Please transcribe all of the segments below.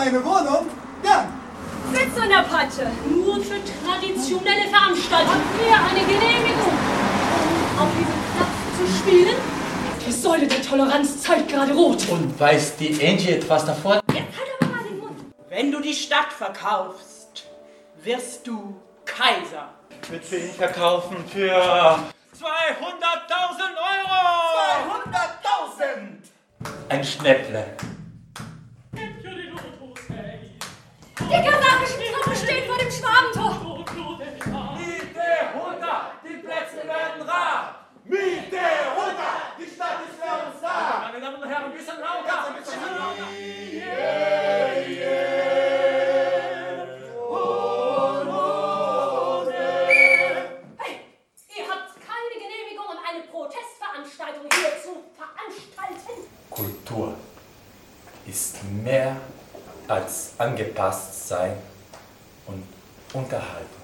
eine Wohnung? Ja! Sitz in der Patsche! Nur für traditionelle Veranstaltungen wäre eine Genehmigung. Um auf diesem Platz zu spielen? Die Säule der Toleranz zeigt gerade rot. Und weiß die Angie etwas davon? Jetzt halt aber mal den Mund. Wenn du die Stadt verkaufst, wirst du Kaiser. Wird sie ihn verkaufen für 200.000 Euro! 200.000! Ein Schnäpple. Die kasachischen Truppen stehen vor dem Schwabentor! Miete runter! Die Plätze werden rar! Miete runter! Die Stadt ist für uns da! Meine Damen und Herren, ein bisschen lauter! Hey, ihr habt keine Genehmigung, um eine Protestveranstaltung hier zu veranstalten. Kultur ist mehr als angepasst sein und unterhalten.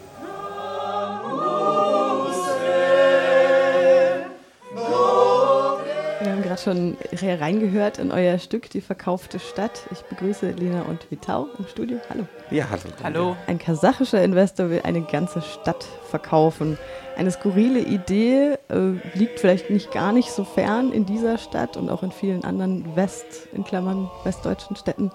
Wir haben gerade schon reingehört in euer Stück Die verkaufte Stadt. Ich begrüße Lena und Vitau im Studio. Hallo. Ja, hallo. Hallo. Ein kasachischer Investor will eine ganze Stadt verkaufen. Eine skurrile Idee, äh, liegt vielleicht nicht gar nicht so fern in dieser Stadt und auch in vielen anderen West, in Klammern, westdeutschen Städten.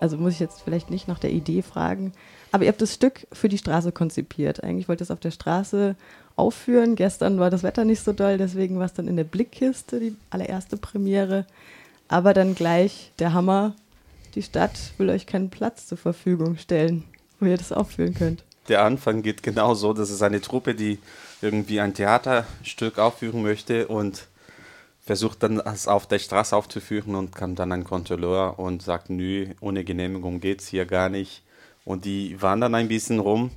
Also muss ich jetzt vielleicht nicht nach der Idee fragen. Aber ihr habt das Stück für die Straße konzipiert. Eigentlich wollt ihr es auf der Straße aufführen. Gestern war das Wetter nicht so doll, deswegen war es dann in der Blickkiste, die allererste Premiere. Aber dann gleich der Hammer, die Stadt will euch keinen Platz zur Verfügung stellen, wo ihr das aufführen könnt. Der Anfang geht genau so, das ist eine Truppe, die irgendwie ein Theaterstück aufführen möchte und versucht dann es auf der Straße aufzuführen und kam dann ein Kontrolleur und sagt, nö, ohne Genehmigung geht's hier gar nicht. Und die wandern ein bisschen rum.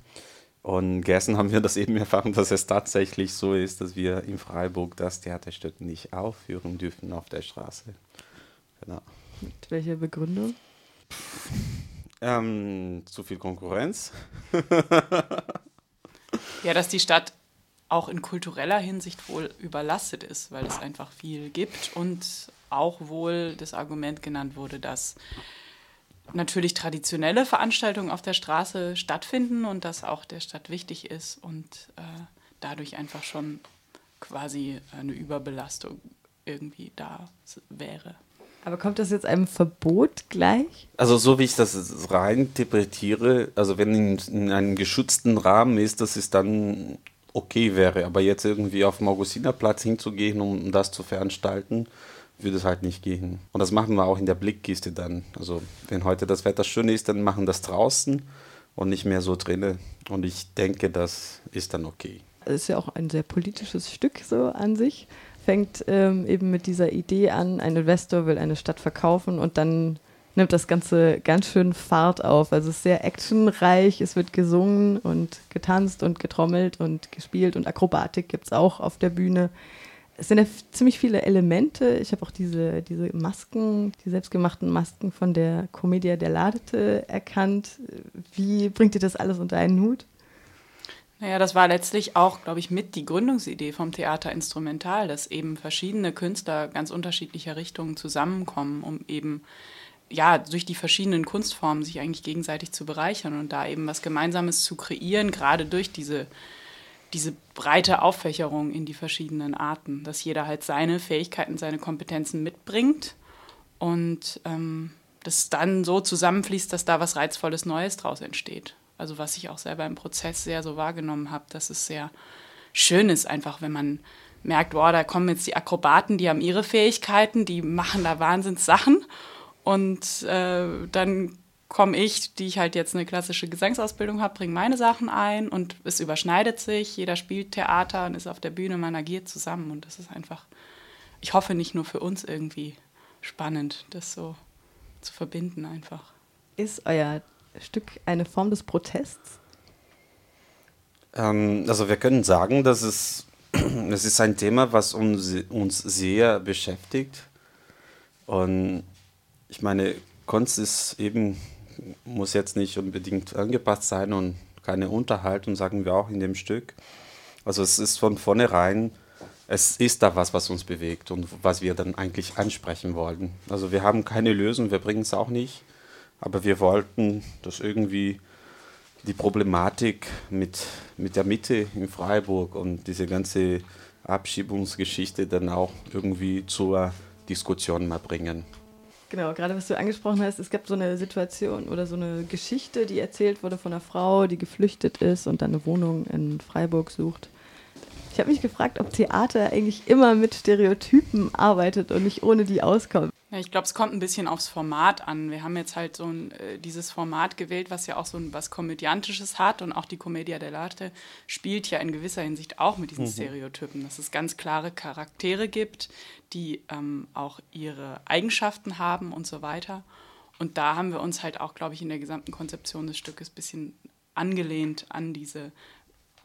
Und gestern haben wir das eben erfahren, dass es tatsächlich so ist, dass wir in Freiburg das Theaterstück nicht aufführen dürfen auf der Straße. Genau. Mit welcher Begründung? Ähm, zu viel Konkurrenz. Ja, dass die Stadt auch in kultureller Hinsicht wohl überlastet ist, weil es einfach viel gibt und auch wohl das Argument genannt wurde, dass natürlich traditionelle Veranstaltungen auf der Straße stattfinden und das auch der Stadt wichtig ist und äh, dadurch einfach schon quasi eine Überbelastung irgendwie da wäre. Aber kommt das jetzt einem Verbot gleich? Also so wie ich das rein interpretiere, also wenn in, in einem geschützten Rahmen ist, dass es dann okay wäre, aber jetzt irgendwie auf dem Augustinerplatz hinzugehen, um das zu veranstalten, würde es halt nicht gehen. Und das machen wir auch in der Blickkiste dann. Also wenn heute das Wetter schön ist, dann machen das draußen und nicht mehr so drinnen. Und ich denke, das ist dann okay. Es ist ja auch ein sehr politisches Stück so an sich. Fängt ähm, eben mit dieser Idee an, ein Investor will eine Stadt verkaufen und dann nimmt das Ganze ganz schön Fahrt auf. Also es ist sehr actionreich, es wird gesungen und getanzt und getrommelt und gespielt und Akrobatik gibt es auch auf der Bühne. Es sind ja ziemlich viele Elemente. Ich habe auch diese, diese Masken, die selbstgemachten Masken von der Commedia dell'arte erkannt. Wie bringt ihr das alles unter einen Hut? Naja, das war letztlich auch, glaube ich, mit die Gründungsidee vom Theater Instrumental, dass eben verschiedene Künstler ganz unterschiedlicher Richtungen zusammenkommen, um eben ja durch die verschiedenen Kunstformen sich eigentlich gegenseitig zu bereichern und da eben was Gemeinsames zu kreieren, gerade durch diese diese breite Auffächerung in die verschiedenen Arten, dass jeder halt seine Fähigkeiten, seine Kompetenzen mitbringt und ähm, das dann so zusammenfließt, dass da was Reizvolles Neues draus entsteht. Also was ich auch selber im Prozess sehr so wahrgenommen habe, dass es sehr schön ist, einfach wenn man merkt, boah, da kommen jetzt die Akrobaten, die haben ihre Fähigkeiten, die machen da Wahnsinns Sachen und äh, dann komme ich, die ich halt jetzt eine klassische Gesangsausbildung habe, bringe meine Sachen ein und es überschneidet sich, jeder spielt Theater und ist auf der Bühne, man agiert zusammen und das ist einfach, ich hoffe nicht nur für uns irgendwie spannend, das so zu verbinden einfach. Ist euer Stück eine Form des Protests? Ähm, also wir können sagen, dass es, es ist ein Thema, was uns, uns sehr beschäftigt. Und ich meine, Kunst ist eben, muss jetzt nicht unbedingt angepasst sein und keine Unterhaltung, sagen wir auch in dem Stück. Also es ist von vornherein es ist da was, was uns bewegt und was wir dann eigentlich ansprechen wollten. Also wir haben keine Lösung, wir bringen es auch nicht, aber wir wollten das irgendwie die Problematik mit, mit der Mitte in Freiburg und diese ganze Abschiebungsgeschichte dann auch irgendwie zur Diskussion mal bringen. Genau, gerade was du angesprochen hast, es gab so eine Situation oder so eine Geschichte, die erzählt wurde von einer Frau, die geflüchtet ist und dann eine Wohnung in Freiburg sucht. Ich habe mich gefragt, ob Theater eigentlich immer mit Stereotypen arbeitet und nicht ohne die auskommt. Ja, ich glaube, es kommt ein bisschen aufs Format an. Wir haben jetzt halt so ein, äh, dieses Format gewählt, was ja auch so ein, was Komödiantisches hat und auch die Commedia dell'arte spielt ja in gewisser Hinsicht auch mit diesen mhm. Stereotypen, dass es ganz klare Charaktere gibt, die ähm, auch ihre Eigenschaften haben und so weiter. Und da haben wir uns halt auch, glaube ich, in der gesamten Konzeption des Stückes ein bisschen angelehnt an diese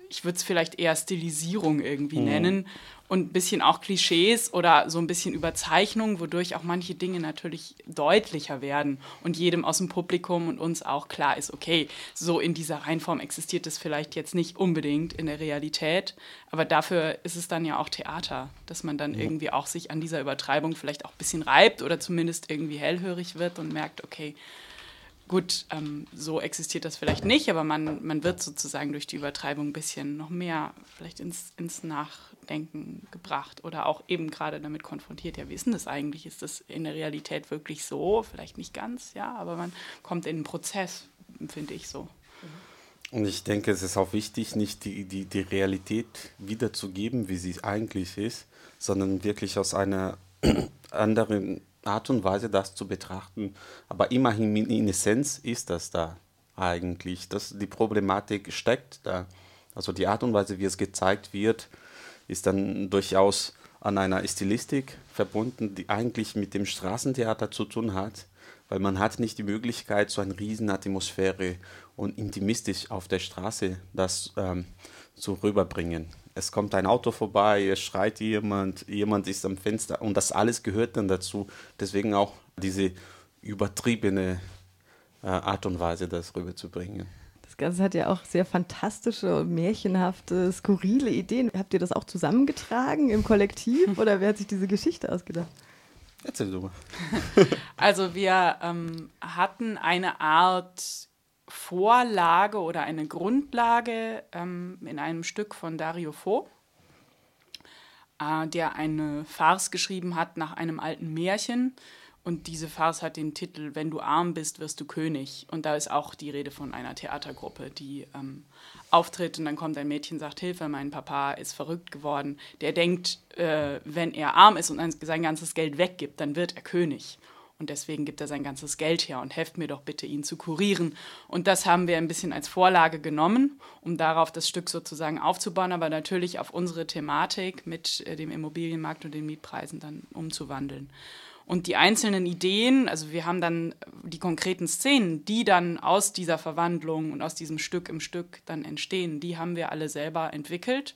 ich würde es vielleicht eher Stilisierung irgendwie mhm. nennen und ein bisschen auch Klischees oder so ein bisschen Überzeichnung, wodurch auch manche Dinge natürlich deutlicher werden und jedem aus dem Publikum und uns auch klar ist, okay, so in dieser Reihenform existiert es vielleicht jetzt nicht unbedingt in der Realität, aber dafür ist es dann ja auch Theater, dass man dann ja. irgendwie auch sich an dieser Übertreibung vielleicht auch ein bisschen reibt oder zumindest irgendwie hellhörig wird und merkt, okay, Gut, ähm, so existiert das vielleicht nicht, aber man, man wird sozusagen durch die Übertreibung ein bisschen noch mehr vielleicht ins, ins Nachdenken gebracht oder auch eben gerade damit konfrontiert. Ja, wie ist denn das eigentlich? Ist das in der Realität wirklich so? Vielleicht nicht ganz, ja, aber man kommt in einen Prozess, finde ich so. Und ich denke, es ist auch wichtig, nicht die, die, die Realität wiederzugeben, wie sie eigentlich ist, sondern wirklich aus einer anderen Art und Weise, das zu betrachten. Aber immerhin in Essenz ist das da eigentlich. Das, die Problematik steckt da. Also die Art und Weise, wie es gezeigt wird, ist dann durchaus an einer Stilistik verbunden, die eigentlich mit dem Straßentheater zu tun hat, weil man hat nicht die Möglichkeit, so eine Riesenatmosphäre und intimistisch auf der Straße das ähm, zu rüberbringen es kommt ein Auto vorbei, es schreit jemand, jemand ist am Fenster und das alles gehört dann dazu. Deswegen auch diese übertriebene äh, Art und Weise, das rüberzubringen. Das Ganze hat ja auch sehr fantastische, märchenhafte, skurrile Ideen. Habt ihr das auch zusammengetragen im Kollektiv oder wer hat sich diese Geschichte ausgedacht? Erzähl du mal. also wir ähm, hatten eine Art Vorlage oder eine Grundlage ähm, in einem Stück von Dario Fo, äh, der eine Farce geschrieben hat nach einem alten Märchen. Und diese Farce hat den Titel Wenn du arm bist, wirst du König. Und da ist auch die Rede von einer Theatergruppe, die ähm, auftritt und dann kommt ein Mädchen, sagt, Hilfe, mein Papa ist verrückt geworden. Der denkt, äh, wenn er arm ist und sein ganzes Geld weggibt, dann wird er König. Und deswegen gibt er sein ganzes Geld her und helft mir doch bitte, ihn zu kurieren. Und das haben wir ein bisschen als Vorlage genommen, um darauf das Stück sozusagen aufzubauen, aber natürlich auf unsere Thematik mit äh, dem Immobilienmarkt und den Mietpreisen dann umzuwandeln. Und die einzelnen Ideen, also wir haben dann die konkreten Szenen, die dann aus dieser Verwandlung und aus diesem Stück im Stück dann entstehen, die haben wir alle selber entwickelt.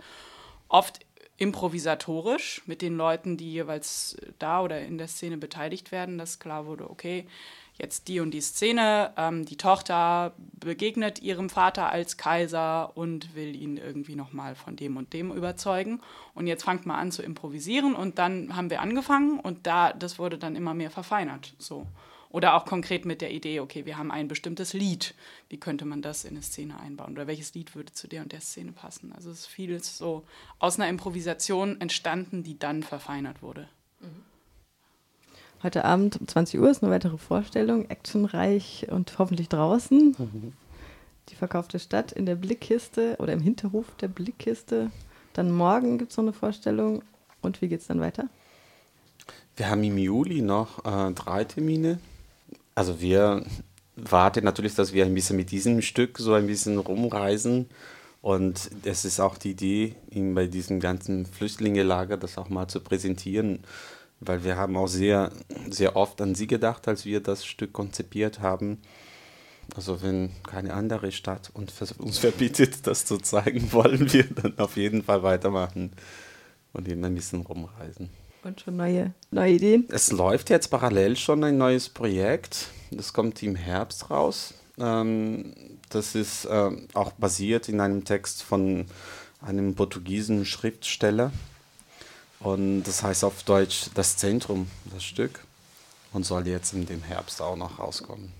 Oft improvisatorisch mit den Leuten, die jeweils da oder in der Szene beteiligt werden, dass klar wurde, okay, jetzt die und die Szene, ähm, die Tochter begegnet ihrem Vater als Kaiser und will ihn irgendwie nochmal von dem und dem überzeugen. Und jetzt fangt mal an zu improvisieren und dann haben wir angefangen und da, das wurde dann immer mehr verfeinert. So. Oder auch konkret mit der Idee, okay, wir haben ein bestimmtes Lied. Wie könnte man das in eine Szene einbauen? Oder welches Lied würde zu der und der Szene passen? Also es ist vieles so aus einer Improvisation entstanden, die dann verfeinert wurde. Heute Abend um 20 Uhr ist eine weitere Vorstellung, actionreich und hoffentlich draußen. Mhm. Die verkaufte Stadt in der Blickkiste oder im Hinterhof der Blickkiste. Dann morgen gibt es noch eine Vorstellung. Und wie geht es dann weiter? Wir haben im Juli noch äh, drei Termine. Also wir warten natürlich, dass wir ein bisschen mit diesem Stück so ein bisschen rumreisen. Und es ist auch die Idee, ihn bei diesem ganzen Flüchtlingelager das auch mal zu präsentieren, weil wir haben auch sehr, sehr oft an sie gedacht, als wir das Stück konzipiert haben. Also wenn keine andere Stadt uns verbietet, das zu zeigen, wollen wir dann auf jeden Fall weitermachen und eben ein bisschen rumreisen. Und schon neue, neue Ideen? Es läuft jetzt parallel schon ein neues Projekt. Das kommt im Herbst raus. Ähm, das ist äh, auch basiert in einem Text von einem portugiesischen Schriftsteller. Und das heißt auf Deutsch das Zentrum, das Stück. Und soll jetzt in dem Herbst auch noch rauskommen.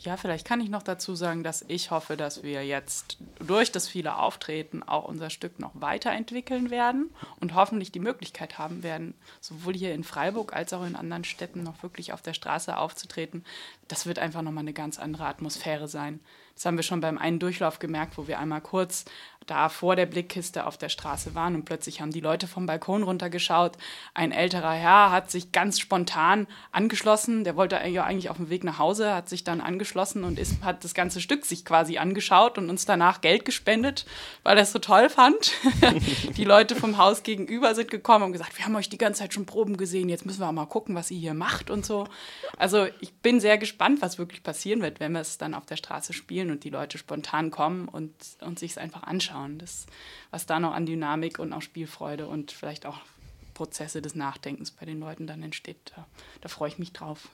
Ja, vielleicht kann ich noch dazu sagen, dass ich hoffe, dass wir jetzt durch das viele Auftreten auch unser Stück noch weiterentwickeln werden und hoffentlich die Möglichkeit haben werden, sowohl hier in Freiburg als auch in anderen Städten noch wirklich auf der Straße aufzutreten. Das wird einfach nochmal eine ganz andere Atmosphäre sein. Das haben wir schon beim einen Durchlauf gemerkt, wo wir einmal kurz da vor der Blickkiste auf der Straße waren und plötzlich haben die Leute vom Balkon runtergeschaut. Ein älterer Herr hat sich ganz spontan angeschlossen. Der wollte ja eigentlich auf dem Weg nach Hause, hat sich dann angeschlossen und ist, hat das ganze Stück sich quasi angeschaut und uns danach Geld gespendet, weil er es so toll fand. die Leute vom Haus gegenüber sind gekommen und gesagt, wir haben euch die ganze Zeit schon Proben gesehen, jetzt müssen wir auch mal gucken, was ihr hier macht und so. Also ich bin sehr gespannt, was wirklich passieren wird, wenn wir es dann auf der Straße spielen und die Leute spontan kommen und, und sich es einfach anschauen. Das, was da noch an Dynamik und auch Spielfreude und vielleicht auch Prozesse des Nachdenkens bei den Leuten dann entsteht, da, da freue ich mich drauf.